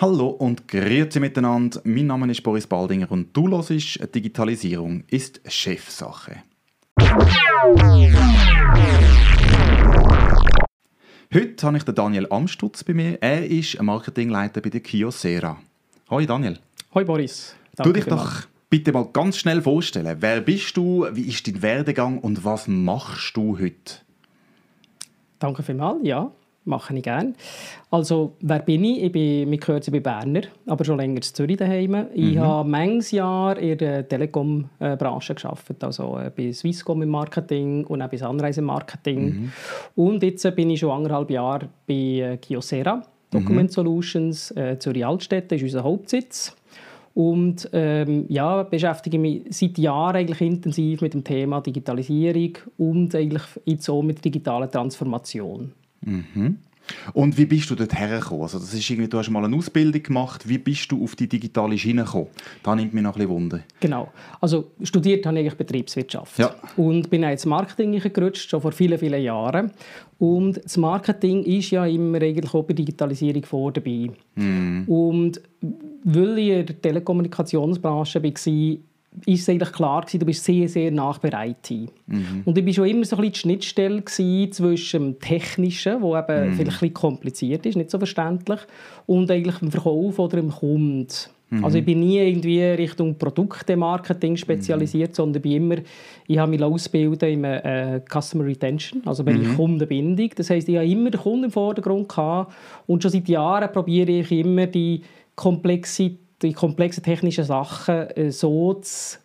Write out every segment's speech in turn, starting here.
Hallo und grüezi miteinander. Mein Name ist Boris Baldinger und du hörst Digitalisierung ist Chefsache. Heute habe ich den Daniel Amstutz bei mir. Er ist Marketingleiter bei der Kiosera. Hoi Daniel. Hoi Boris. Danke du dich doch bitte mal ganz schnell vorstellen. Wer bist du, wie ist dein Werdegang und was machst du heute? Danke vielmals, ja mache ich gerne. Also, wer bin ich? Ich bin, mich gehört, ich bin Berner, aber schon länger in Zürich daheim. Mhm. Ich habe manches Jahr in der Telekom-Branche gearbeitet, also äh, bei Swisscom im Marketing und auch bei Sunrise im Marketing. Mhm. Und jetzt bin ich schon anderthalb Jahre bei äh, Kyocera, Document mhm. Solutions, äh, Zürich-Altstädte, ist unser Hauptsitz. Und ähm, ja, beschäftige mich seit Jahren eigentlich intensiv mit dem Thema Digitalisierung und eigentlich jetzt auch mit digitaler Transformation. Mhm. Und wie bist du dort hergekommen? Also das ist irgendwie, du hast mal eine Ausbildung gemacht. Wie bist du auf die digitale Schiene gekommen? Da nimmt mich noch ein bisschen Wunder. Genau. Also studiert habe ich Betriebswirtschaft. Ja. Und bin ins Marketing gerutscht, schon vor vielen, vielen Jahren. Und das Marketing ist ja immer eigentlich auch bei Digitalisierung vor dabei. Mm. Und weil ich in der Telekommunikationsbranche war, ist es eigentlich klar gewesen, du bist sehr, sehr IT. Mhm. Und ich war schon immer so ein bisschen die Schnittstelle zwischen dem Technischen, wo eben mhm. vielleicht ein bisschen kompliziert ist, nicht so verständlich, und eigentlich dem Verkauf oder dem Kunden. Mhm. Also ich bin nie irgendwie Richtung Produktemarketing spezialisiert, mhm. sondern bin immer, ich habe mich ausbilden im äh, Customer Retention, also bei mhm. Kundenbindung. Das heißt, ich habe immer den Kunden im Vordergrund gehabt und schon seit Jahren probiere ich immer die Komplexität die komplexen technischen Sachen äh, so zu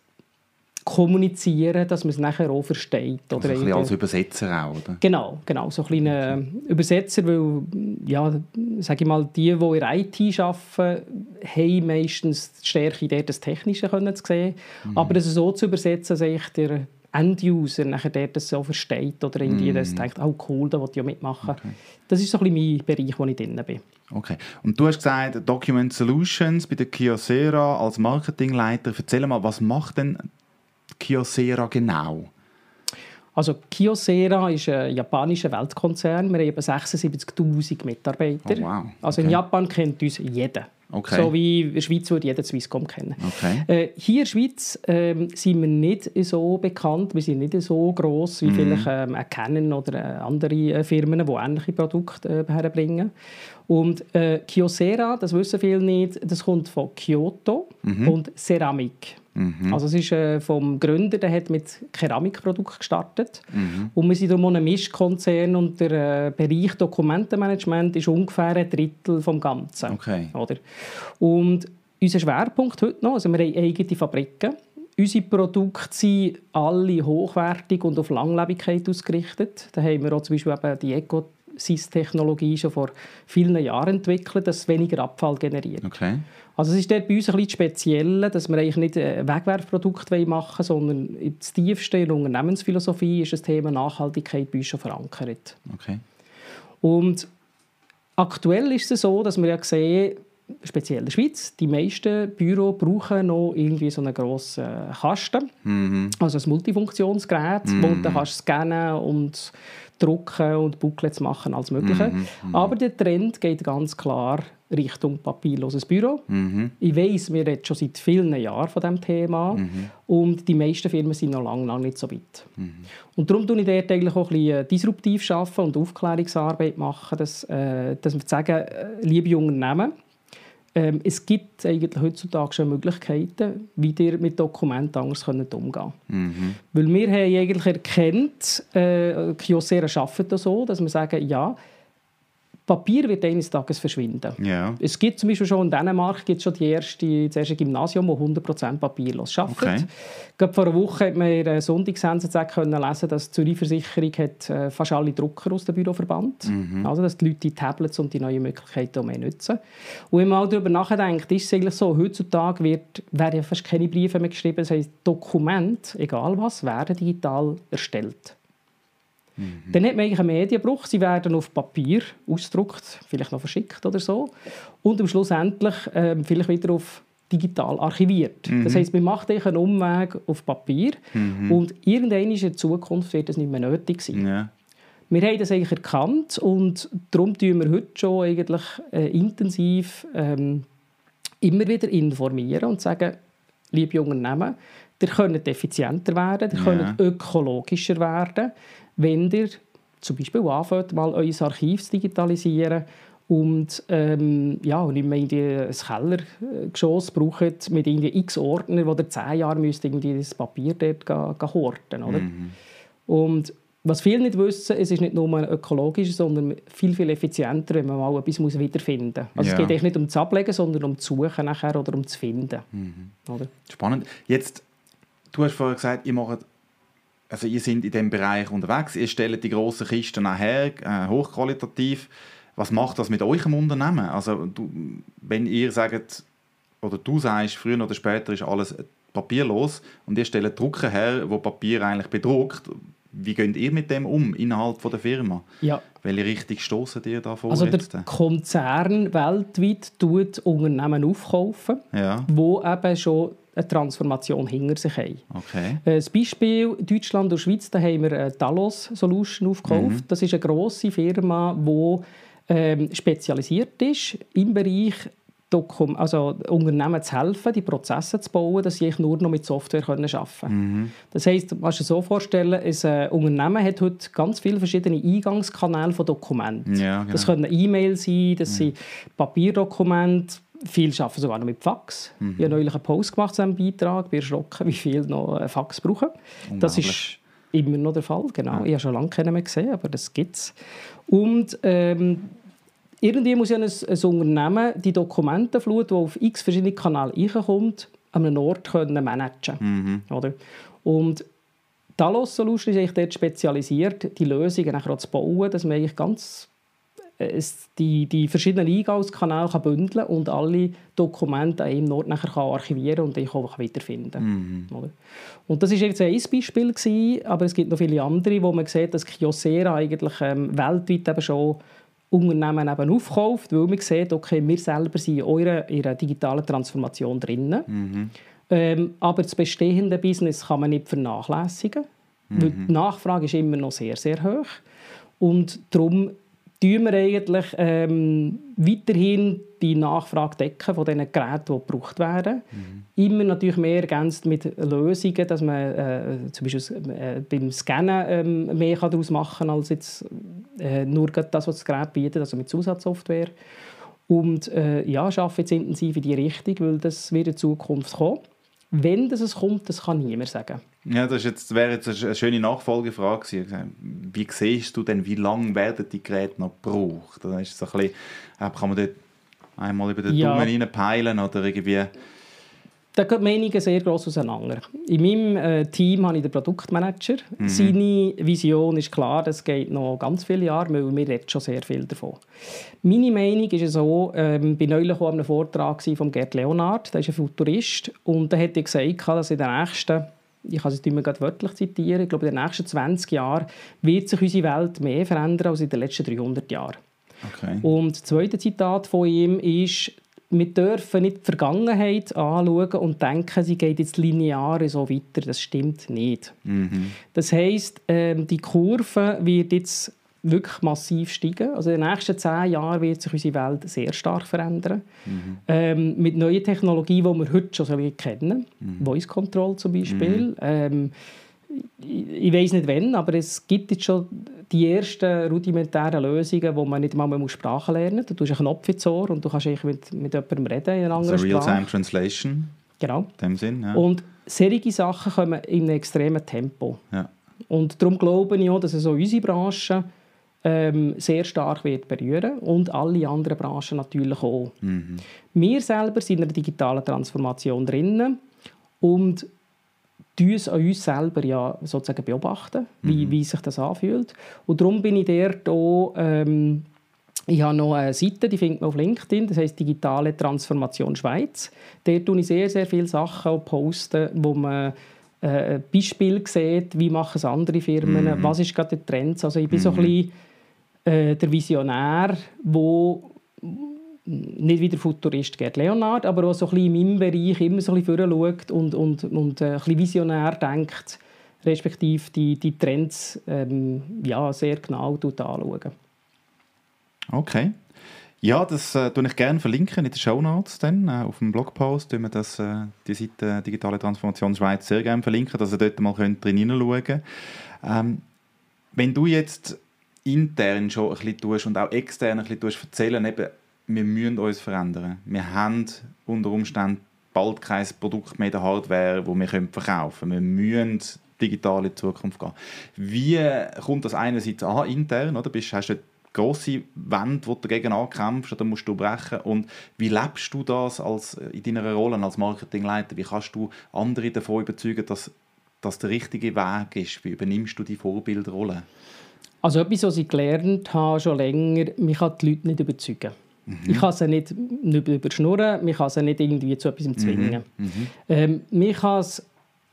kommunizieren, dass man es nachher auch versteht. Oder also ein als Übersetzer auch, oder? Genau, genau, so ein kleiner Übersetzer, weil, ja, sage ich mal, die, die in der IT arbeiten, haben meistens die Stärke, das Technische können zu sehen, mhm. aber das so zu übersetzen, dass ich der End-User nachher der das so versteht oder irgendwie mm. das denkt, oh cool, da will ich ja mitmachen. Okay. Das ist so ein bisschen mein Bereich, wo ich drin bin. Okay. Und du hast gesagt, Document Solutions bei der Kyocera als Marketingleiter. Erzähl mal, was macht denn Kyocera genau? Also Kyocera ist ein japanischer Weltkonzern. Wir haben etwa 76'000 Mitarbeiter. Oh, wow. okay. Also in Japan kennt uns jeder. Okay. So wie in der Schweiz würde jeder Swisscom kennen. Okay. Äh, hier in der Schweiz äh, sind wir nicht so bekannt, wir sind nicht so gross wie mhm. vielleicht ähm, Canon oder andere äh, Firmen, die ähnliche Produkte äh, herbringen. Und äh, Kyocera, das wissen viele nicht, das kommt von Kyoto mhm. und Ceramik. Mhm. Also es ist äh, vom Gründer, der hat mit Keramikprodukten gestartet mhm. und wir sind darum ein Mischkonzern und der äh, Bereich Dokumentenmanagement ist ungefähr ein Drittel vom Ganzen. Okay. Oder? Und unser Schwerpunkt heute noch, also wir haben eigene Fabriken, Unsere Produkte sind alle hochwertig und auf Langlebigkeit ausgerichtet. Da haben wir auch zum Beispiel eben die Eco SIS-Technologie schon vor vielen Jahren entwickelt, dass es weniger Abfall generiert. Okay. Also es ist dort bei uns ein bisschen speziell, dass wir eigentlich nicht ein Wegwerfprodukt machen wollen, sondern in der Unternehmensphilosophie ist das Thema Nachhaltigkeit bei uns schon verankert. Okay. Und aktuell ist es so, dass wir ja sehen, speziell in der Schweiz, die meisten Büros brauchen noch irgendwie so einen grossen Kasten, mhm. also ein Multifunktionsgerät, mhm. wo du kannst scannen und drucken und Booklets machen als Mögliche. Mhm, mhm, Aber der Trend geht ganz klar Richtung papierloses Büro. Mhm. Ich weiß, wir reden schon seit vielen Jahren von diesem Thema mhm. und die meisten Firmen sind noch lange, lange nicht so weit. Mhm. Und darum tue ich dort eigentlich auch ein bisschen disruptiv arbeiten und Aufklärungsarbeit machen, dass, äh, dass wir sagen, äh, liebe Unternehmen, ähm, es gibt eigentlich heutzutage schon Möglichkeiten, wie ihr mit Dokumenten anders umgehen könnt. Mhm. Weil wir haben eigentlich erkannt, äh, Kyocera arbeitet das so, dass wir sagen, ja, Papier wird eines Tages verschwinden. Yeah. Es gibt zum Beispiel schon in Dänemark gibt schon die erste, das erste Gymnasium, das 100% papierlos arbeitet. Okay. vor einer Woche hat man in der Sonntagssense können lesen, dass die Zürich Versicherung hat, äh, fast alle Drucker aus dem Büro verbannt. Mhm. Also, dass die Leute die Tablets und die neuen Möglichkeiten mehr nutzen. Und wenn man mal darüber nachdenkt, ist es eigentlich so, heutzutage wird, werden fast keine Briefe mehr geschrieben. Das heisst, Dokumente, egal was, werden digital erstellt. Mhm. Dann hat man eigentlich einen Medienbruch. Sie werden auf Papier ausgedruckt, vielleicht noch verschickt oder so. Und am Schluss endlich äh, vielleicht wieder auf digital archiviert. Mhm. Das heißt, man macht einen Umweg auf Papier mhm. und irgendwann in der Zukunft wird das nicht mehr nötig sein. Ja. Wir haben das eigentlich erkannt und darum tun wir heute schon eigentlich äh, intensiv ähm, immer wieder informieren und sagen, liebe Unternehmen, ihr könnt effizienter werden, ihr könnt ökologischer werden, wenn ihr zum Beispiel anfangt, mal euer Archiv zu digitalisieren und ähm, ja, und nicht mehr irgendwie ein Kellergeschoss braucht mit irgendwie x Ordner, wo ihr zehn Jahre müsst irgendwie das Papier dort gehen, horten, oder? Mhm. Und was viele nicht wissen, es ist nicht nur ökologisch, sondern viel, viel effizienter, wenn man mal etwas muss wiederfinden muss. Also ja. es geht nicht um das Ablegen, sondern um das Suchen nachher oder um das Finden. Mhm. Oder? Spannend. Jetzt, du hast vorhin gesagt, ihr macht also ihr seid in diesem Bereich unterwegs, ihr stellt die grossen Kisten nachher, äh, hochqualitativ. Was macht das mit eurem Unternehmen? Also du, wenn ihr sagt, oder du sagst, früher oder später ist alles papierlos und ihr stellt Drucker her, wo Papier eigentlich bedruckt, wie geht ihr mit dem um innerhalb von der Firma? Ja. Welche Richtung stoßen ihr da vor? Also der Konzern weltweit tut Unternehmen aufkaufen, ja. wo eben schon eine Transformation hinter sich haben. Okay. Äh, das Beispiel Deutschland und Schweiz, da haben wir Talos Solution aufgekauft. Mhm. Das ist eine grosse Firma, die ähm, spezialisiert ist im Bereich Dokum also Unternehmen zu helfen, die Prozesse zu bauen, dass sie nur noch mit Software können arbeiten können. Mhm. Das heisst, du kannst dir so vorstellen, ein äh, Unternehmen hat heute ganz viele verschiedene Eingangskanäle von Dokumenten. Ja, genau. Das können E-Mails sein, das mhm. sind Papierdokumente, Viele arbeiten sogar noch mit Fax. Mhm. Ich habe neulich einen Post gemacht zu diesem Beitrag. Ich bin erschrocken, wie viele noch Fax brauchen. Das ist immer noch der Fall, genau. Ja. Ich habe schon lange keinen mehr gesehen, aber das gibt es. Und ähm, irgendwie muss ja ein, ein Unternehmen die Dokumentenflut, die auf x verschiedene Kanäle reinkommt, an einem Ort können managen mhm. oder? Und Talos Solution ist eigentlich dort spezialisiert, die Lösungen nachher zu bauen, dass man eigentlich ganz es die, die verschiedenen Eingangskanäle kann bündeln und alle Dokumente an einem Ort nachher kann archivieren und ich auch wiederfinden mhm. Und das war jetzt ein Beispiel, gewesen, aber es gibt noch viele andere, wo man sieht, dass Kyocera eigentlich ähm, weltweit eben schon Unternehmen eben aufkauft, weil man sieht, okay, wir selber sind in eurer, ihrer digitalen Transformation drin. Mhm. Ähm, aber das bestehende Business kann man nicht vernachlässigen, mhm. weil die Nachfrage ist immer noch sehr, sehr hoch. Und darum tun wir eigentlich ähm, weiterhin die Nachfrage decken von den Geräten, die gebraucht werden. Mhm. Immer natürlich mehr ergänzt mit Lösungen, dass man äh, zum Beispiel äh, beim Scannen ähm, mehr daraus machen kann, als jetzt äh, nur das, was das Gerät bietet, also mit Zusatzsoftware. Und äh, ja, arbeiten jetzt intensiv in diese Richtung, weil das wird in Zukunft kommen. Wenn das kommt, das kann niemand sagen. Ja, das jetzt, wäre jetzt eine schöne Nachfolgefrage Wie siehst du denn, wie lange werden die Geräte noch gebraucht? Ist so ein bisschen, äh, kann man dort einmal über den ja. Daumen reinpeilen oder irgendwie... Da gehen die Meinungen sehr gross auseinander. In meinem äh, Team habe ich den Produktmanager. Mhm. Seine Vision ist klar, das geht noch ganz viele Jahre, weil wir reden schon sehr viel davon. Meine Meinung ist so, ähm, ich war neulich an einem Vortrag von Gerd Leonard, der ist ein Futurist, und der hat gesagt, dass in den nächsten ich kann es nicht mehr wörtlich zitieren, ich glaube, in den nächsten 20 Jahren wird sich unsere Welt mehr verändern als in den letzten 300 Jahren. Okay. Und das zweite Zitat von ihm ist, wir dürfen nicht die Vergangenheit anschauen und denken, sie geht jetzt linear so weiter. Das stimmt nicht. Mhm. Das heisst, ähm, die Kurve wird jetzt wirklich massiv steigen. Also in den nächsten zehn Jahren wird sich unsere Welt sehr stark verändern. Mhm. Ähm, mit neuen Technologien, die wir heute schon kennen. Mhm. Voice Control zum Beispiel. Mhm. Ähm, ich, ich weiß nicht wann, aber es gibt jetzt schon die ersten rudimentären Lösungen, wo man nicht mal Sprache lernen muss. Du tust einen Knopf ins Ohr und du kannst mit, mit jemandem reden in einer anderen also Sprache. Real-Time Translation. Genau. In dem Sinn, ja. Und solche Sachen kommen in einem extremen Tempo. Ja. Und darum glaube ich auch, dass so unsere Branche ähm, sehr stark wird berühren und alle anderen Branchen natürlich auch. Mhm. Wir selber sind in der digitalen Transformation drin und uns an uns selber ja sozusagen beobachten, wie, mhm. wie sich das anfühlt. Und darum bin ich dort auch, ähm, ich habe noch eine Seite, die findet man auf LinkedIn, das heißt Digitale Transformation Schweiz. Dort tue ich sehr, sehr viele Sachen posten, wo man äh, Beispiele sieht, wie machen es andere Firmen, mhm. was ist gerade der Trend. Also ich bin mhm. so ein bisschen äh, der Visionär, wo nicht wie der Futurist Gerd Leonard, aber auch so ein bisschen in meinem Bereich immer so ein bisschen schaut und, und, und äh, ein bisschen visionär denkt, respektive die, die Trends ähm, ja, sehr genau anschauen. Okay. Ja, das äh, ich gerne verlinken in den Show Notes dann, äh, auf dem Blogpost, wir das, äh, die Seite Digitale Transformation Schweiz sehr gerne verlinken, dass ihr dort mal könnt drin hineinschauen. Ähm, wenn du jetzt intern schon ein bisschen tust und auch extern ein bisschen tust, erzählen, eben, wir müssen uns verändern. Wir haben unter Umständen bald kein Produkt mehr in der Hardware, das wir verkaufen können. Wir müssen digital in die Zukunft gehen. Wie kommt das einerseits an, intern? Oder? Bist, hast du grosse Wände, wo du dagegen ankämpfst oder musst du brechen? Und wie lebst du das als, in deiner Rolle als Marketingleiter? Wie kannst du andere davon überzeugen, dass das der richtige Weg ist? Wie übernimmst du die Vorbildrolle? Also etwas, was ich gelernt habe schon länger, mich kann die Leute nicht überzeugen. Mhm. Ich kann sie nicht, nicht überschnurren, mich kann sie nicht irgendwie zu etwas zwingen. Mhm. Mhm. Ähm, mich kann es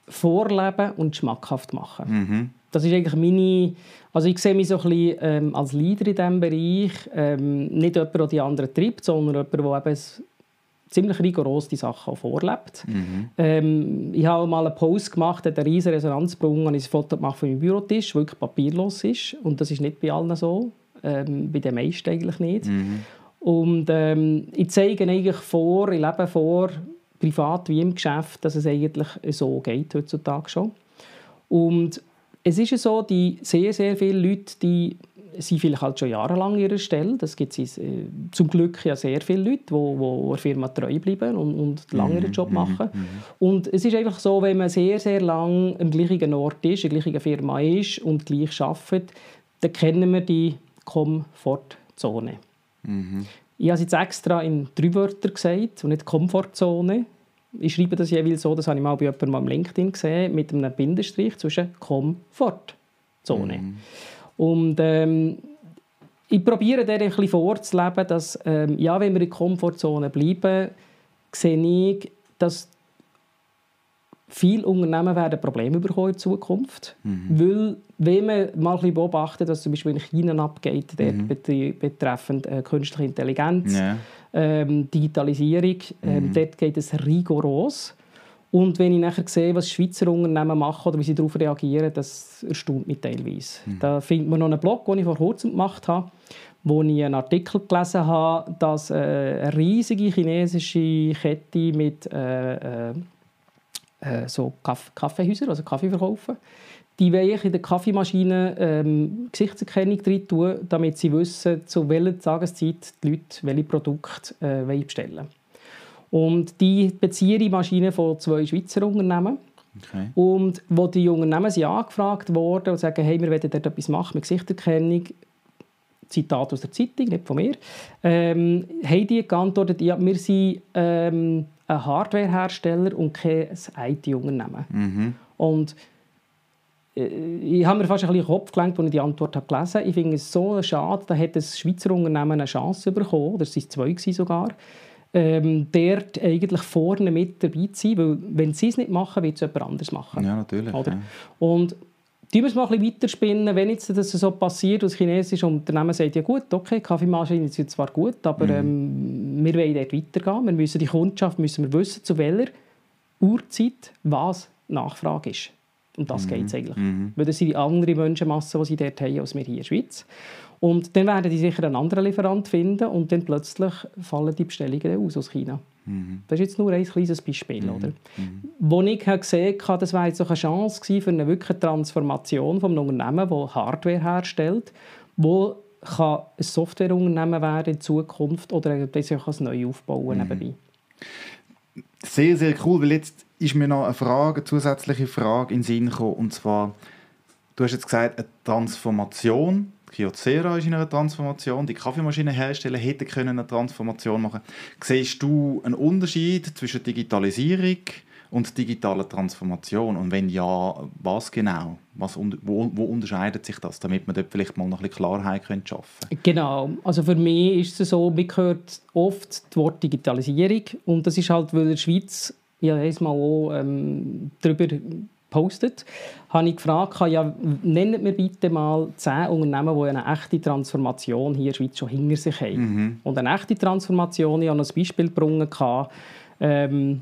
vorleben und schmackhaft machen. Mhm. Das ist eigentlich meine... Also ich sehe mich so ein bisschen ähm, als Leader in diesem Bereich. Ähm, nicht jemand, der die anderen treibt, sondern jemand, der eben ziemlich rigoros die Sachen vorlebt. Mhm. Ähm, ich habe mal einen Post gemacht, hat eine riesige Resonanz gebrungen, habe ein Foto gemacht von meinem Bürotisch, der wirklich papierlos ist. Und das ist nicht bei allen so. Ähm, bei den meisten eigentlich nicht. Mhm. Und ähm, ich zeige eigentlich vor, ich lebe vor, privat wie im Geschäft, dass es eigentlich so geht heutzutage schon. Und es ist so, die sehr, sehr viele Leute, die sind vielleicht halt schon jahrelang an ihrer Stelle. Das gibt es äh, zum Glück ja sehr viele Leute, die, die der Firma treu bleiben und, und lange ihren Job mhm, machen. Mhm, mhm. Und es ist einfach so, wenn man sehr, sehr lang am gleichen Ort ist, in der gleichen Firma ist und gleich arbeitet, dann kennen wir die Komfortzone. Mhm. Ich habe es jetzt extra in drei Wörtern gesagt und nicht Komfortzone. Ich schreibe das jeweils so, das habe ich mal bei jemandem am LinkedIn gesehen, mit einem Bindestrich zwischen Komfortzone. Mhm. Und ähm, ich probiere dir ein bisschen vorzuleben, dass, ähm, ja, wenn wir in der Komfortzone bleiben, sehe ich, dass viele Unternehmen werden Probleme bekommen in Zukunft. Mhm. Weil, wenn man mal ein bisschen beobachtet, was zum Beispiel in China abgeht, mhm. betreffend äh, künstliche Intelligenz, ja. ähm, Digitalisierung, ähm, mhm. dort geht es rigoros. Und wenn ich nachher sehe, was Schweizer Unternehmen machen oder wie sie darauf reagieren, das erstaunt mich teilweise. Mhm. Da findet man noch einen Blog, den ich vor kurzem gemacht habe, wo ich einen Artikel gelesen habe, dass äh, eine riesige chinesische Kette mit äh, äh, so Kaff Kaffeehäusern, also Kaffee verkaufen, die wollen in der Kaffeemaschine ähm, Gesichtserkennung drin tun, damit sie wissen, zu welcher Tageszeit die Leute welche Produkte äh, bestellen. Und die beziehen die Maschine von zwei Schweizer Unternehmen. Okay. Und wo die Unternehmen sind angefragt wurden und sagen, hey, wir wollen dort etwas machen mit Gesichterkennung, Zitat aus der Zeitung, nicht von mir, ähm, haben die geantwortet, ja, wir sind ähm, ein Hardwarehersteller und kein IT-Unternehmen. Mhm. Und äh, ich habe mir fast ein bisschen den Kopf gelenkt, als ich die Antwort habe gelesen habe. Ich finde es so schade, da hat das Schweizer Unternehmen eine Chance bekommen, oder es waren zwei sogar, ähm, dort eigentlich vorne mit dabei zu sein, weil wenn sie es nicht machen, wird es jemand anderes machen. Ja, natürlich. Oder? Ja. Und die müssen wir ein bisschen weiterspinnen, wenn jetzt das so passiert, das chinesische Unternehmen sagt, ja gut, okay, Kaffeemaschine ist zwar gut, aber mhm. ähm, wir wollen dort weitergehen. Wir müssen die Kundschaft müssen wir wissen, zu welcher Uhrzeit was Nachfrage ist. Und das mhm. geht es eigentlich. Mhm. Weil das sind die andere Menschenmasse, die sie dort haben, als wir hier in der Schweiz. Und dann werden die sicher einen anderen Lieferant finden und dann plötzlich fallen die Bestellungen aus aus China. Mhm. Das ist jetzt nur ein kleines Beispiel, mhm. oder? Mhm. Wo ich gesehen habe, das wäre jetzt eine Chance für eine wirkliche Transformation von einem Unternehmen, das Hardware herstellt, wo kann ein Softwareunternehmen werden in Zukunft oder das auch neu aufbauen mhm. nebenbei. Sehr, sehr cool, weil jetzt ist mir noch eine Frage, eine zusätzliche Frage in den Sinn gekommen, und zwar, du hast jetzt gesagt, eine Transformation Kyocera ist in einer Transformation, die Kaffeemaschinenhersteller hätten können eine Transformation machen Siehst du einen Unterschied zwischen Digitalisierung und digitaler Transformation? Und wenn ja, was genau? Was, wo, wo unterscheidet sich das, damit man dort vielleicht mal noch ein bisschen Klarheit schaffen könnte? Genau. Also für mich ist es so, man hört oft das Wort Digitalisierung und das ist halt, weil in der Schweiz ja mal auch ähm, darüber gepostet, habe ich gefragt, ja, nennt mir bitte mal zehn Unternehmen, die eine echte Transformation hier in der Schweiz schon hinter sich haben. Mhm. Und eine echte Transformation, ich habe ein Beispiel gebracht, ähm,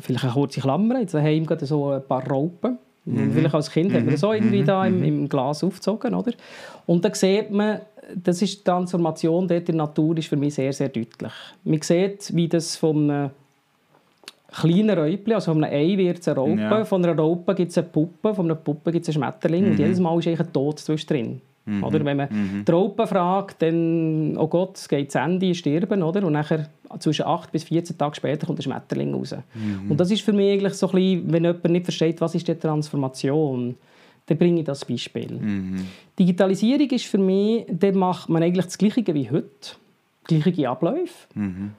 vielleicht eine kurze Klammer, jetzt haben wir so ein paar Raupen Mhm. Vielleicht als Kind mhm. hat man das auch irgendwie mhm. da im, mhm. im, Glas aufgezogen, oder? Und da sieht man, das ist die Transformation dort in der Natur ist für mich sehr, sehr deutlich. Man sieht, wie das von einem kleinen Räubchen, also von einem Ei wird es eine Raupe, ja. von einer Raupe gibt es eine Puppe, von einer Puppe gibt es einen Schmetterling mhm. und jedes Mal ist eigentlich ein Tod zwischendrin. Mhm. Oder wenn man mhm. die Raupe fragt, dann, oh Gott, es geht zu Ende, sterben, oder? Und nachher zwischen 8 bis 14 Tage später kommt der Schmetterling raus. Mhm. Und das ist für mich eigentlich so ein bisschen, wenn jemand nicht versteht, was ist die Transformation, dann bringe ich das Beispiel. Mhm. Digitalisierung ist für mich, dann macht man eigentlich das Gleiche wie heute, gleiche Abläufe. Mhm.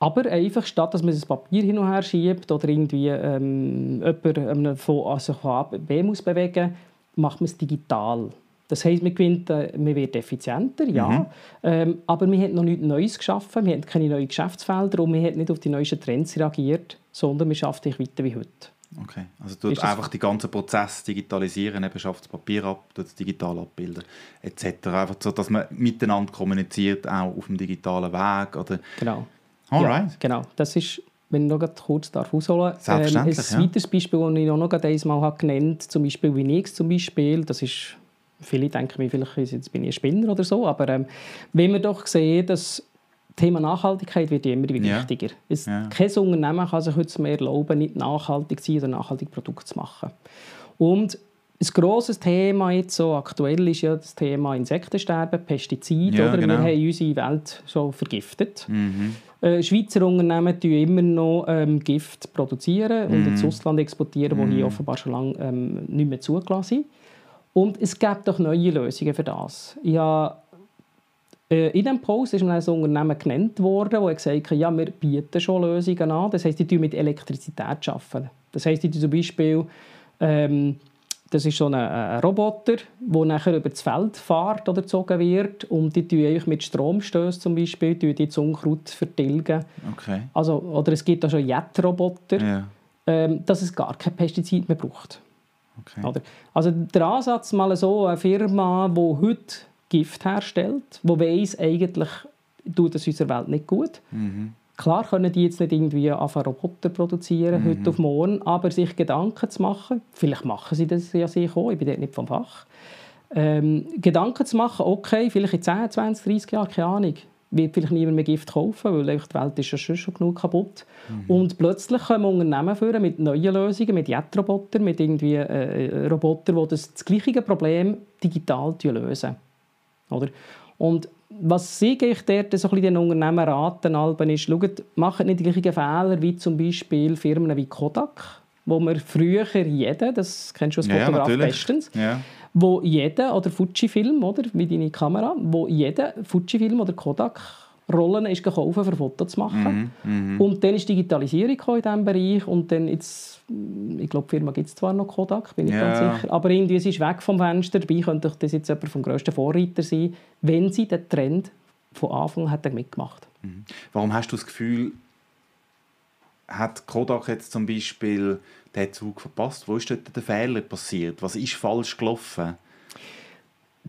Aber einfach, statt dass man das Papier hin und her schiebt oder irgendwie ähm, jemanden von, also von A B muss bewegen, macht man es digital. Das heisst, man, gewinnt, äh, man wird effizienter, ja, mhm. ähm, aber man hat noch nichts Neues geschaffen, man hat keine neuen Geschäftsfelder und man hat nicht auf die neuesten Trends reagiert, sondern man schafft sich weiter wie heute. Okay, also du einfach die ganzen Prozesse digitalisieren, eben schafft das Papier ab, das digital abbilden etc. Einfach so, dass man miteinander kommuniziert, auch auf dem digitalen Weg, oder? Genau. Alright. Ja, genau, das ist wenn ich noch kurz darf ausholen darf. Ähm, ein ja. weiteres Beispiel, das ich noch einmal genannt habe, zum Beispiel Winix zum Beispiel, das ist Viele denken mir, vielleicht jetzt bin ich ein Spinner oder so, aber ähm, wenn wir doch sehen, dass das Thema Nachhaltigkeit wird immer wichtiger. Ja. ja. Kein Unternehmen kann sich heute mehr erlauben, nicht nachhaltig zu sein oder nachhaltige Produkte zu machen. Und ein grosses Thema jetzt so aktuell ist ja das Thema Insektensterben, Pestizide. Ja, oder? Genau. Wir haben unsere Welt schon vergiftet. Mhm. Äh, Schweizer Unternehmen produzieren immer noch ähm, Gift produzieren und mhm. ins Ausland exportieren, mhm. wo hier offenbar schon lange ähm, nicht mehr zugelassen sind. Und es gibt doch neue Lösungen für das. Habe, äh, in diesem Post ist ein Unternehmen genannt worden, das gesagt hat, ja, wir bieten schon Lösungen an. Das heisst, die mit Elektrizität arbeiten. Das heisst, die zum Beispiel, ähm, das ist so ein, ein, Roboter, der nachher über das Feld fährt oder gezogen wird und die tun mit Stromstößen zum Beispiel die das Unkraut vertilgen. Okay. Also, oder es gibt auch schon Jetroboter, ja. ähm, dass es gar kein Pestizid mehr braucht. Okay. Also der Ansatz mal so, eine Firma, die heute Gift herstellt, die weiss, eigentlich tut das unserer Welt nicht gut. Mhm. Klar können die jetzt nicht irgendwie anfangen Roboter produzieren, mhm. heute auf morgen, aber sich Gedanken zu machen, vielleicht machen sie das ja sich auch, ich bin dort nicht vom Fach, ähm, Gedanken zu machen, okay, vielleicht in 10, 20, 30 Jahren, keine Ahnung, wird vielleicht niemand mehr Gift kaufen, weil die Welt ist ja schon, schon genug kaputt. Mhm. Und plötzlich kommen Unternehmen führen mit neuen Lösungen, mit Jetrobotern, mit irgendwie äh, Robotern, die das, das gleiche Problem digital lösen. Oder? Und was ich dort so ein bisschen den Unternehmen raten, Alben, ist, schaut, macht nicht die gleichen Fehler wie zum Beispiel Firmen wie Kodak, wo man früher jeden, das kennst du als Fotograf ja, bestens, ja. wo jeder, oder Fujifilm, oder, wie deine Kamera, wo jeder Fujifilm oder Kodak Rollen ist gekauft, für Fotos zu machen. Mm, mm. Und dann ist Digitalisierung in diesem Bereich und dann jetzt, ich glaube, die Firma gibt es zwar noch Kodak, bin ich yeah. ganz sicher, aber irgendwie ist weg vom Fenster, dabei könnte das jetzt jemand vom grössten Vorreiter sein, wenn sie den Trend von Anfang an mitgemacht mhm. Warum hast du das Gefühl, hat Kodak jetzt zum Beispiel den Zug verpasst? Wo ist dort der Fehler passiert? Was ist falsch gelaufen?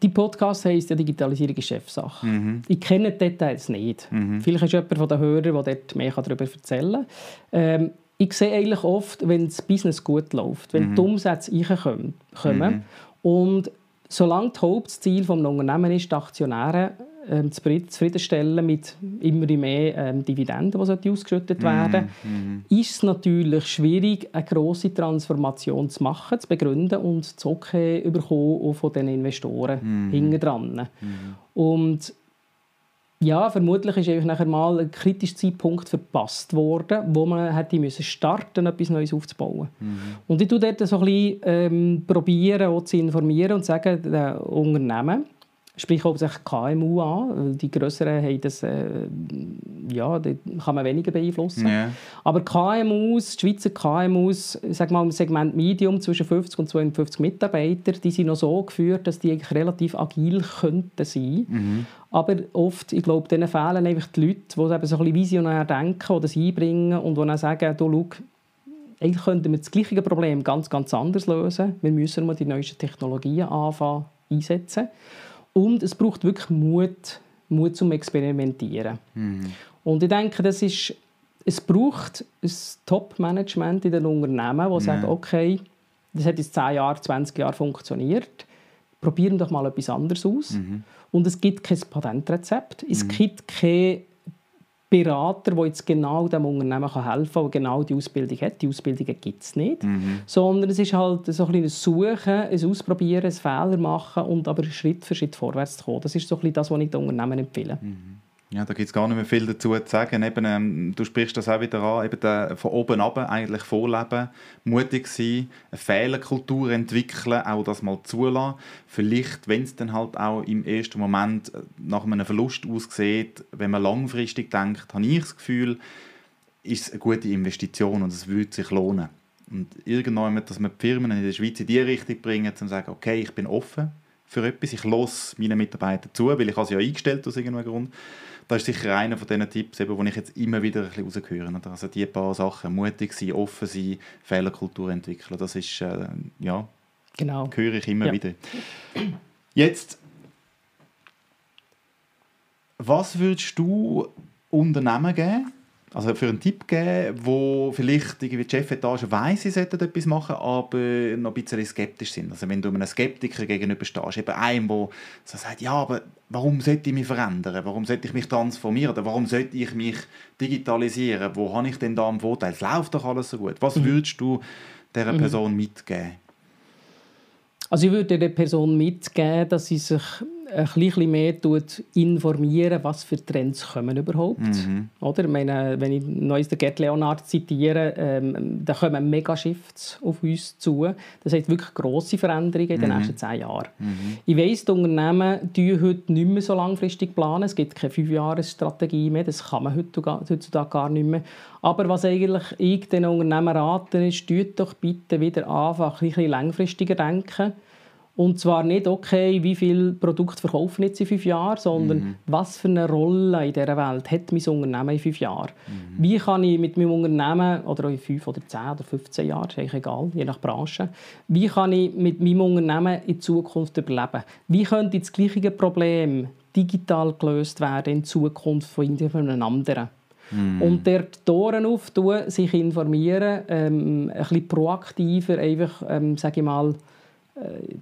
Die Podcast heisst ja Digitalisierung ist Chefsache. Mhm. Ich kenne die Details nicht. Mhm. Vielleicht ist jemand von den Hörern, der dort mehr darüber erzählen kann. Ähm, ich sehe eigentlich oft, wenn das Business gut läuft, wenn mhm. die Umsätze reinkommen mhm. und solange das Hauptziel des Unternehmens ist, die Aktionäre ähm, zufriedenstellen mit immer mehr ähm, Dividenden, die ausgeschüttet werden, mm, mm. ist es natürlich schwierig, eine grosse Transformation zu machen, zu begründen und zu okay bekommen von den Investoren mm. hinten dran. Mm. Und ja, vermutlich ist eigentlich nachher mal ein kritischer Zeitpunkt verpasst worden, wo man hätte müssen starten, etwas Neues aufzubauen. Mhm. Und ich tue dort so ein bisschen ähm, probieren, auch zu informieren und sagen, den Unternehmen, sprich hauptsächlich KMU an. Die größeren haben das, äh, ja, die kann man weniger beeinflussen. Yeah. Aber KMUs, die Schweizer KMUs, sag mal im Segment Medium zwischen 50 und 52 Mitarbeiter, die sind noch so geführt, dass die eigentlich relativ agil könnten sein. Mhm. Aber oft, ich glaube, denen fehlen einfach die Leute, die eben so ein bisschen visionär denken oder das einbringen und die dann sagen, du, schau, eigentlich könnten wir das gleiche Problem ganz, ganz anders lösen. Wir müssen mal die neuesten Technologien anfangen einsetzen. Und es braucht wirklich Mut, Mut zum Experimentieren. Mhm. Und ich denke, das ist, es braucht ein Top-Management in den Unternehmen, das ja. sagt, okay, Das hat in 10 Jahren, 20 Jahren funktioniert. Probieren doch mal etwas anderes aus. Mhm. Und es gibt kein Patentrezept. Es mhm. gibt keine Berater, der jetzt genau dem Unternehmen helfen kann, der genau die Ausbildung hat. Die Ausbildungen gibt es nicht. Mhm. Sondern es ist halt so ein, ein Suchen, ein Ausprobieren, ein Fehler machen und aber Schritt für Schritt vorwärts zu kommen. Das ist so ein das, was ich den Unternehmen empfehle. Mhm. Ja, da gibt es gar nicht mehr viel dazu zu sagen. Eben, ähm, du sprichst das auch wieder an, eben der, von oben ab eigentlich vorleben, mutig sein, eine Fehlerkultur entwickeln, auch das mal zulassen. Vielleicht, wenn es dann halt auch im ersten Moment äh, nach einem Verlust aussieht, wenn man langfristig denkt, habe ich das Gefühl, ist es eine gute Investition und es würde sich lohnen. Und irgendwann, dass man die Firmen in der Schweiz in die Richtung bringen, zu sagen, okay, ich bin offen für etwas, ich lasse meinen Mitarbeitern zu, weil ich habe sie ja eingestellt aus irgendeinem Grund das ist sicher einer von diesen Tipps, eben, die ich jetzt immer wieder ein bisschen rausgehöre. Also die paar Sachen, mutig sein, offen sein, Fehlerkultur entwickeln, das ist, äh, ja, genau. höre ich immer ja. wieder. Jetzt, was würdest du Unternehmen geben, also für einen Tipp geben, wo vielleicht irgendwie die Chefetage weiss, sie sollten etwas machen, aber noch ein bisschen skeptisch sind. Also wenn du einem Skeptiker gegenüberstehst, eben einem, der so sagt, ja, aber warum sollte ich mich verändern? Warum sollte ich mich transformieren? Oder warum sollte ich mich digitalisieren? Wo habe ich denn da einen Vorteil? Es läuft doch alles so gut. Was mhm. würdest du dieser mhm. Person mitgeben? Also ich würde der Person mitgeben, dass sie sich ein bisschen mehr informieren, was für Trends kommen überhaupt. Mhm. Oder? Ich meine, wenn ich neues den Gerd Leonard zitiere, ähm, da kommen Megashifts auf uns zu. Das heißt wirklich grosse Veränderungen in den mhm. nächsten zehn Jahren. Mhm. Ich weiss, die Unternehmen planen heute nicht mehr so langfristig. planen. Es gibt keine Fünfjahresstrategie mehr. Das kann man heutzutage gar nicht mehr. Aber was eigentlich ich den Unternehmen rate, ist, doch bitte wieder anfangen, ein bisschen langfristiger denken und zwar nicht, okay, wie viel Produkt verkaufen jetzt in fünf Jahren, sondern mhm. was für eine Rolle in dieser Welt hat mein Unternehmen in fünf Jahren. Mhm. Wie kann ich mit meinem Unternehmen, oder in fünf oder zehn oder 15 Jahren, ist eigentlich egal, je nach Branche, wie kann ich mit meinem Unternehmen in Zukunft überleben? Wie könnte das gleiche Problem digital gelöst werden in Zukunft von einem anderen? Mm. Und der Toren auftun, sich informieren, ähm, ein bisschen proaktiver, einfach, ähm, sage ich mal,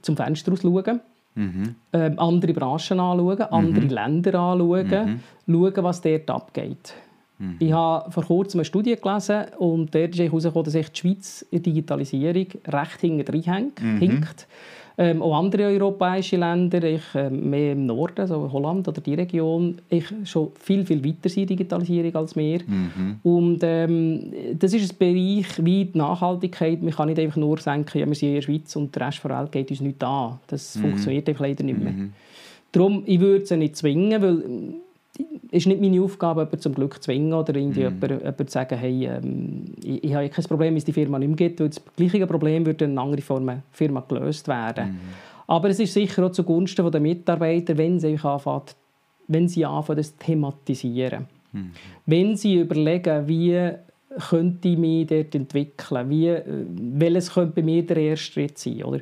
zum Fenster aus schauen. Mhm. Ähm, andere Branchen anschauen, andere mhm. Länder anschauen, mhm. schauen, was dort abgeht. Mhm. Ich habe vor kurzem eine Studie gelesen und dort ist herausgekommen, dass die Schweiz in der Digitalisierung recht hinten hängt. Ähm, auch andere europäische Länder, ich, äh, mehr im Norden, so Holland oder die Region, ich schon viel, viel weiter sind Digitalisierung als wir. Mhm. Und ähm, das ist ein Bereich wie die Nachhaltigkeit. Man kann nicht einfach nur sagen, ja, wir sind in der Schweiz und der Rest der Welt geht uns nicht an. Das mhm. funktioniert einfach leider nicht mehr. Mhm. Darum, ich würde sie nicht zwingen, weil ist nicht meine Aufgabe, jemanden zum Glück zu zwingen oder irgendwie mm. jemanden, jemanden zu sagen, hey, ähm, ich, ich habe kein Problem, wenn es die Firma nicht mehr gibt, weil das gleiche Problem würde in einer anderen Form Firma gelöst werden. Mm. Aber es ist sicher auch zugunsten der Mitarbeiter, wenn sie anfangen, wenn sie anfangen, das zu thematisieren. Mm. Wenn sie überlegen, wie könnte ich mich dort entwickeln, wie, äh, welches könnte bei mir der erste Schritt sein, oder?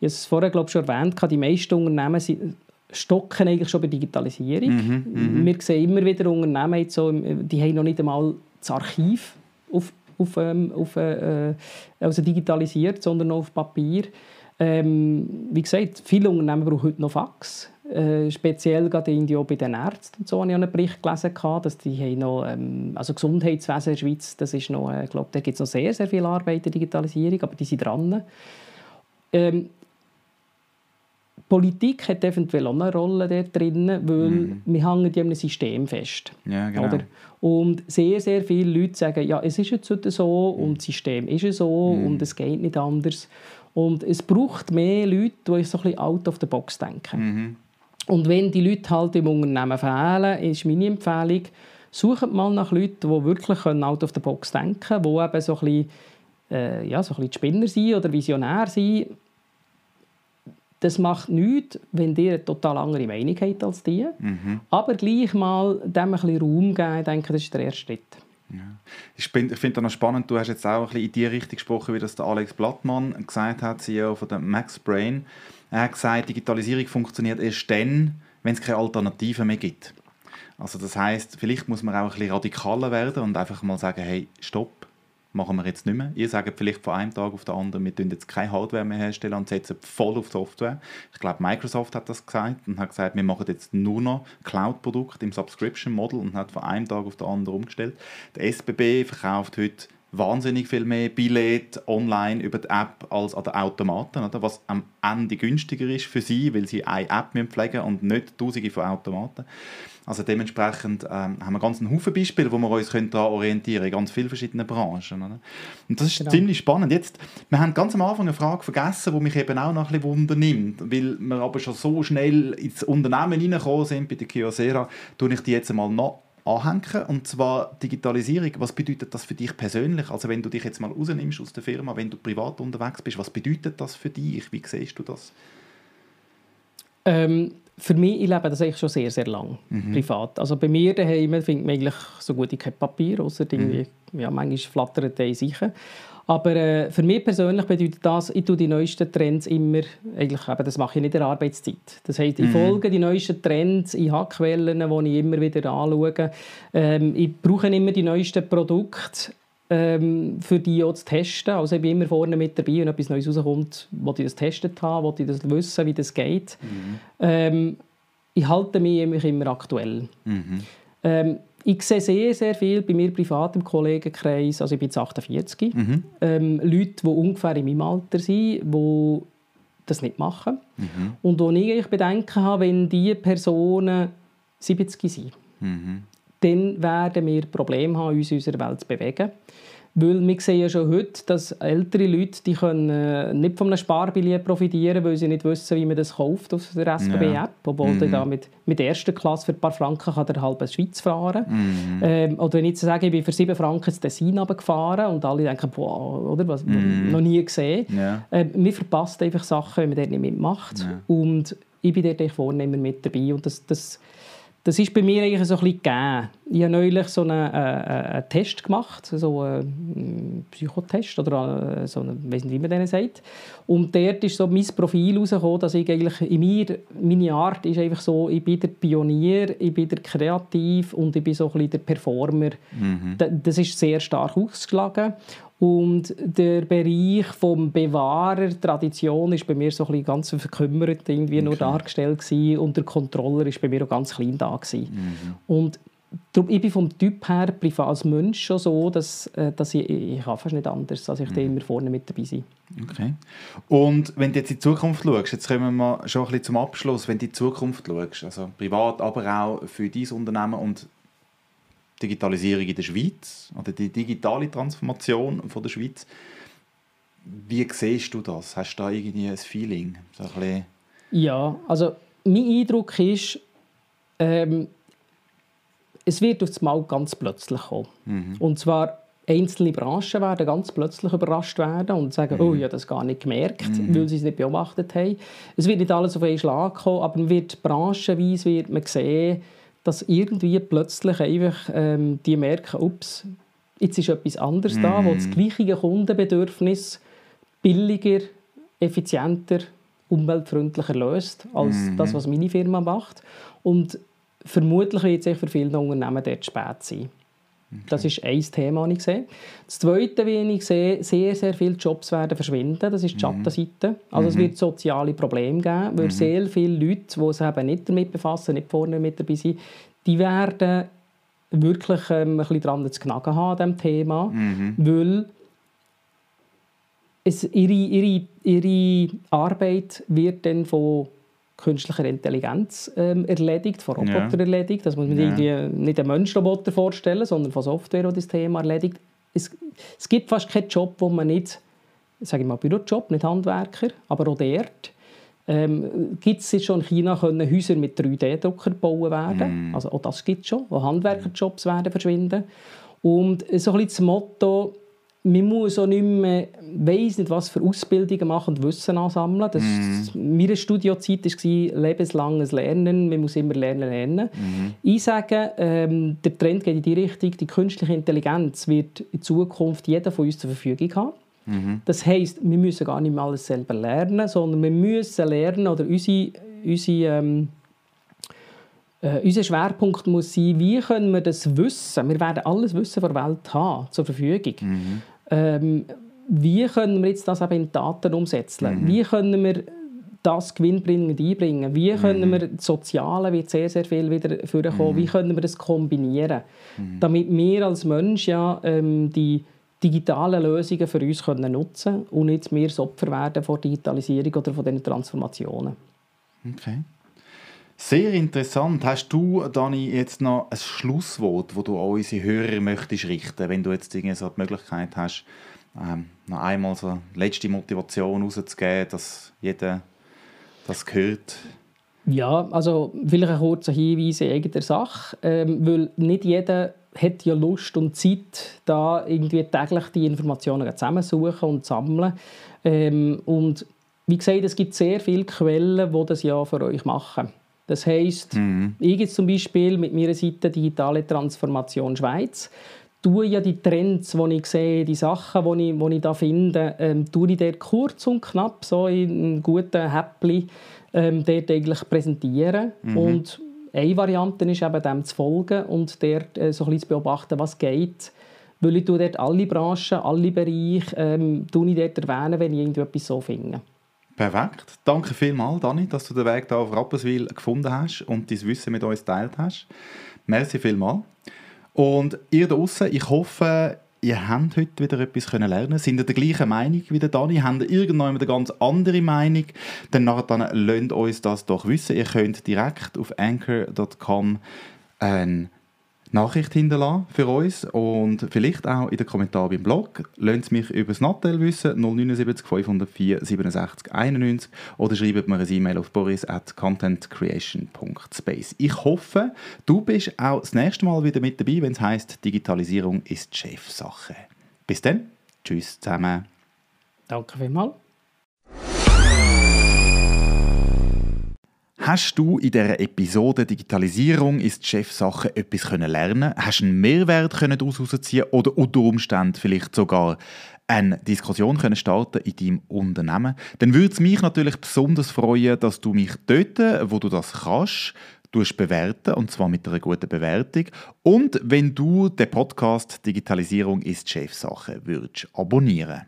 Ich habe es vorher glaube ich, schon erwähnt, die meisten Unternehmen sind stocken eigentlich schon bei Digitalisierung. Mhm, mhm, Wir sehen immer wieder Unternehmen, jetzt so, die haben noch nicht einmal das Archiv auf, auf, ähm, auf, äh, also digitalisiert, sondern noch auf Papier. Ähm, wie gesagt, viele Unternehmen brauchen heute noch Fax. Äh, speziell gerade in Indien bei den Ärzten so habe ich einen Bericht gelesen, dass die haben noch, ähm, also Gesundheitswesen in der Schweiz, das ist noch, äh, glaube, da gibt es noch sehr, sehr viel Arbeit in der Digitalisierung, aber die sind dran. Ähm, Politik hat eventuell auch eine Rolle dort drin, weil mhm. wir hängen ja einem System fest. Ja, genau. Oder? Und sehr, sehr viele Leute sagen, ja, es ist jetzt heute so mhm. und das System ist so mhm. und es geht nicht anders. Und es braucht mehr Leute, die so ein bisschen out of the box denken. Mhm. Und wenn die Leute halt im Unternehmen fehlen, ist meine Empfehlung, sucht mal nach Leuten, die wirklich out of the box denken können, die eben so ein bisschen, äh, ja, so ein bisschen Spinner sind oder Visionär sind das macht nichts, wenn ihr eine total andere Meinung habt als die. Mhm. Aber gleich mal dem ein bisschen Raum geben, ich denke, das ist der erste Schritt. Ja. Ich, finde es noch spannend, du hast jetzt auch ein bisschen in die Richtung gesprochen, wie das der Alex Blattmann gesagt hat, CEO von der Max Brain. Er hat gesagt, Digitalisierung funktioniert erst dann, wenn es keine Alternativen mehr gibt. Also das heißt, vielleicht muss man auch ein bisschen radikaler werden und einfach mal sagen, hey, stopp, machen wir jetzt nicht mehr. Ihr sagt vielleicht von einem Tag auf den anderen, wir tun jetzt keine Hardware mehr herstellen und setzen voll auf Software. Ich glaube, Microsoft hat das gesagt und hat gesagt, wir machen jetzt nur noch Cloud-Produkte im Subscription-Model und hat von einem Tag auf den anderen umgestellt. Der SBB verkauft heute wahnsinnig viel mehr Billett online über die App als an den Automaten, oder? was am Ende günstiger ist für sie, weil sie eine App pflegen müssen und nicht tausende von Automaten. Also dementsprechend ähm, haben wir ganz einen Haufen Beispiele, wo wir uns daran orientieren können, in ganz vielen verschiedenen Branchen. Oder? Und das ist genau. ziemlich spannend. Jetzt, wir haben ganz am Anfang eine Frage vergessen, die mich eben auch noch ein bisschen wundernimmt, weil wir aber schon so schnell ins Unternehmen reingekommen sind bei der Kyocera, tue ich die jetzt einmal noch anhängen. Und zwar Digitalisierung. Was bedeutet das für dich persönlich? Also wenn du dich jetzt mal rausnimmst aus der Firma, wenn du privat unterwegs bist, was bedeutet das für dich? Wie siehst du das? Ähm, für mich, ich lebe das eigentlich schon sehr, sehr lang, mhm. privat. Also bei mir daheim findet man eigentlich so gut wie kein Papier, außer mhm. ja, manchmal flattert der sicher. Aber äh, für mich persönlich bedeutet das, ich tue die neuesten Trends immer, eigentlich eben, das mache ich nicht in der Arbeitszeit. Das heisst, ich mhm. folge die neuesten Trends, ich habe Quellen, die ich immer wieder anschaue. Ähm, ich brauche immer die neuesten Produkte, ähm, für die auch zu testen. Also ich bin immer vorne mit dabei, wenn etwas Neues rauskommt, wo ich das getestet habe, wo ich das wissen, wie das geht. Mhm. Ähm, ich halte mich immer aktuell. Mhm. Ähm, ich sehe sehr, sehr viel bei mir privat im Kollegenkreis, also ich bin jetzt 48, mhm. ähm, Leute, die ungefähr in meinem Alter sind, die das nicht machen. Mhm. Und wo ich Bedenken habe, wenn diese Personen 70 sind, mhm. Dann werden wir Probleme haben, uns in unserer Welt zu bewegen. Weil wir sehen ja schon heute, dass ältere Leute die können äh, nicht von einem Sparbillett profitieren weil sie nicht wissen, wie man das kauft auf der SBB-App. Obwohl mhm. da mit, mit der ersten Klasse für ein paar Franken kann der halbe Schweiz fahren mhm. ähm, Oder wenn ich sage, ich bin für sieben Franken ins Tessin gefahren und alle denken, boah, oder, was, mhm. noch nie gesehen. Ja. Äh, man verpasst einfach Sachen, wenn man dort nicht mitmacht. Ja. Und ich bin dort vorne immer mit dabei. Und das, das das ist bei mir eigentlich so ein bisschen gegeben. Ich habe neulich so einen, äh, äh einen Test gemacht, so einen Psychotest oder äh, so einen, ich weiß nicht, wie man den sagt. Und dort ist so mein Profil herausgekommen, dass ich eigentlich in mir, meine Art ist einfach so, ich bin der Pionier, ich bin der Kreativ und ich bin so ein bisschen der Performer. Mhm. Das ist sehr stark ausgeschlagen. Und der Bereich vom Bewahrer, Tradition, ist bei mir so ein ganz verkümmert irgendwie okay. nur dargestellt gewesen. und der Controller ist bei mir auch ganz klein da gewesen. Mhm. Und darum, ich bin vom Typ her privat als Mensch schon so, dass, äh, dass ich, ich kann fast nicht anders, als ich mhm. da immer vorne mit dabei sein. Okay. Und wenn du jetzt in die Zukunft schaust, jetzt kommen wir schon ein bisschen zum Abschluss, wenn du in die Zukunft schaust, also privat, aber auch für dein Unternehmen und Digitalisierung in der Schweiz oder die digitale Transformation von der Schweiz. Wie siehst du das? Hast du da irgendwie ein Feeling? So ein ja, also mein Eindruck ist, ähm, es wird auf Mal ganz plötzlich kommen. Mhm. Und zwar einzelne Branchen werden ganz plötzlich überrascht werden und sagen, mhm. oh, ich habe das gar nicht gemerkt, mhm. weil sie es nicht beobachtet haben. Es wird nicht alles auf einen Schlag kommen, aber man wird branchenweise wird man sehen, dass irgendwie plötzlich einfach ähm, die merken, ups, jetzt ist etwas anderes mm. da, wo das gleiche Kundenbedürfnis billiger, effizienter, umweltfreundlicher löst, als mm. das, was meine Firma macht. Und vermutlich wird es für viele Unternehmen dort spät sein. Das ist ein Thema, das ich sehe. Das Zweite, wie ich sehe, sehr, sehr viele Jobs werden verschwinden. Das ist die mhm. Schattenseite. Also es mhm. wird soziale Probleme geben, weil mhm. sehr viele Leute, die sich eben nicht damit befassen, nicht vorne mit dabei sind, die werden wirklich ähm, ein bisschen dran zu knacken haben an diesem Thema, mhm. weil es, ihre, ihre, ihre Arbeit wird dann von künstlicher Intelligenz ähm, erledigt, von Robotern ja. erledigt. Das muss man ja. irgendwie nicht einen Mensch-Roboter vorstellen, sondern von Software, die das Thema erledigt. Es, es gibt fast keinen Job, wo man nicht, sage ich mal, Bürojob, nicht Handwerker, aber auch dort ähm, gibt es schon in China können Häuser mit 3D-Drucker bauen werden. Mm. Also auch das gibt es schon, wo Handwerkerjobs werden verschwinden. Und so ein bisschen das Motto, man muss auch nicht mehr, weiss nicht, was für Ausbildungen machen und Wissen ansammeln. Das, mm. Meine Studiozeit war lebenslanges Lernen. Man muss immer lernen, lernen. Mm. Ich sage, ähm, der Trend geht in die Richtung, die künstliche Intelligenz wird in Zukunft jeder von uns zur Verfügung haben. Mhm. Das heisst, wir müssen gar nicht mehr alles selber lernen, sondern wir müssen lernen, oder unsere, unsere ähm, äh, unser Schwerpunkt muss sein, wie können wir das Wissen, wir werden alles Wissen der Welt haben, zur Verfügung. Mhm. Ähm, wie können wir jetzt das eben in Daten umsetzen? Mhm. Wie können wir das gewinnbringend einbringen? Wie können mhm. wir das Soziale wird sehr, sehr viel wieder vorkommen? Mhm. Wie können wir das kombinieren? Mhm. Damit wir als Mensch ja ähm, die digitalen Lösungen für uns können nutzen und nicht mehr das Opfer werden von Digitalisierung oder von diesen Transformationen. Okay. Sehr interessant. Hast du, Dani, jetzt noch ein Schlusswort, wo du an unsere Hörer möchtest richten, wenn du jetzt so die Möglichkeit hast, ähm, noch einmal so letzte Motivation rauszugeben, dass jeder das gehört? Ja, also vielleicht ein kurzer Hinweis in eigener Sache, ähm, weil nicht jeder hat ja Lust und Zeit, da irgendwie täglich die Informationen zusammensuchen und sammeln. Ähm, und wie gesagt, es gibt sehr viele Quellen, die das ja für euch machen. Das heisst, mhm. ich jetzt zum Beispiel mit meiner Seite Digitale Transformation Schweiz tue ja die Trends, die ich sehe, die Sachen, die ich, die ich da finde, ähm, tue ich dort kurz und knapp so in einem guten Häppchen ähm, dort eigentlich präsentieren. Mhm. Und eine Variante ist eben dem zu folgen und dort äh, so ein bisschen zu beobachten, was geht. Weil ich dort alle Branchen, alle Bereiche ähm, ich dort erwähnen, wenn ich irgendetwas so finde. Perfekt. Danke vielmals, Dani, dass du den Weg hier auf Rapperswil gefunden hast und dein Wissen mit uns geteilt hast. Merci vielmals. Und ihr da draußen, ich hoffe, ihr habt heute wieder etwas können lernen Sind ihr der gleichen Meinung wie der Dani? Habt ihr irgendwann eine ganz andere Meinung? Dann, dann lasst uns das doch wissen. Ihr könnt direkt auf anchor.com einen Nachricht hinterlassen für uns und vielleicht auch in den Kommentaren beim Blog. Lasst mich über das Nattel wissen, 079 504 67 91 oder schreibt mir eine E-Mail auf boris at contentcreation.space. Ich hoffe, du bist auch das nächste Mal wieder mit dabei, wenn es heisst, Digitalisierung ist Chefsache. Bis dann, tschüss zusammen. Danke vielmals. Hast du in dieser Episode Digitalisierung ist Chefsache etwas lernen? Hast du einen Mehrwert daraus herausziehen oder unter Umständen vielleicht sogar eine Diskussion können starten in deinem Unternehmen? Dann würde es mich natürlich besonders freuen, dass du mich dort, wo du das kannst, bewerten und zwar mit einer guten Bewertung. Und wenn du den Podcast Digitalisierung ist Chefsache würdest abonnieren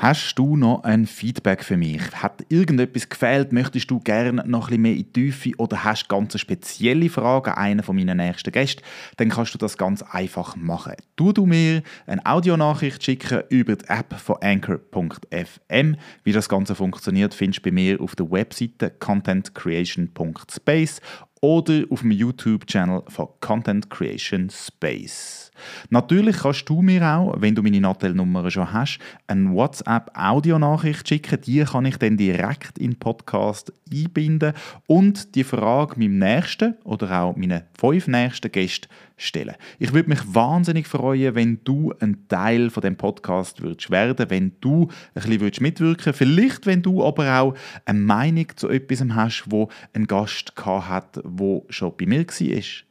Hast du noch ein Feedback für mich? Hat irgendetwas gefehlt? Möchtest du gerne noch ein bisschen mehr in die Tiefe oder hast ganz spezielle Fragen an einen von meinen nächsten Gästen? Dann kannst du das ganz einfach machen. Du du mir eine Audionachricht schicken über die App von anchor.fm. Wie das Ganze funktioniert, findest du bei mir auf der Webseite contentcreation.space oder auf dem YouTube-Channel von Content Creation Space. Natürlich kannst du mir auch, wenn du meine Nattel-Nummer schon hast, eine WhatsApp-Audionachricht schicken. Die kann ich dann direkt in den Podcast einbinden und die Frage meinem nächsten oder auch meinen fünf nächsten Gästen stellen. Ich würde mich wahnsinnig freuen, wenn du ein Teil von dem Podcast würdest werden, wenn du ein bisschen mitwirken würdest. Vielleicht, wenn du aber auch eine Meinung zu etwas hast, wo ein Gast hat, wo schon bei mir war.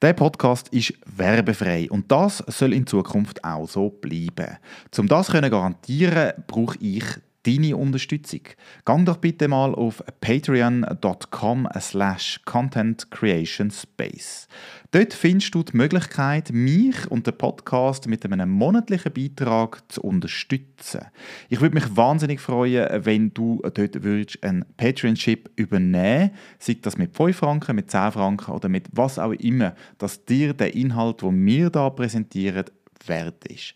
Der Podcast ist werbefrei und das soll in Zukunft auch so bleiben. Um das zu garantieren, brauche ich deine Unterstützung. Gang doch bitte mal auf patreon.com slash contentcreationspace. Dort findest du die Möglichkeit, mich und den Podcast mit einem monatlichen Beitrag zu unterstützen. Ich würde mich wahnsinnig freuen, wenn du dort würdest einen Patreonship übernehmen sei das mit 5 Franken, mit 10 Franken oder mit was auch immer, dass dir der Inhalt, den wir hier präsentieren, wert ist.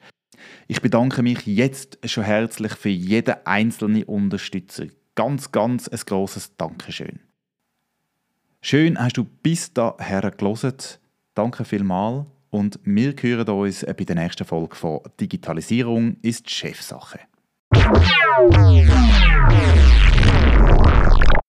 Ich bedanke mich jetzt schon herzlich für jeden einzelnen Unterstützer. Ganz, ganz ein grosses Dankeschön. Schön hast du bis daher gelesen. Danke vielmals und wir hören uns bei der nächsten Folge von Digitalisierung ist Chefsache.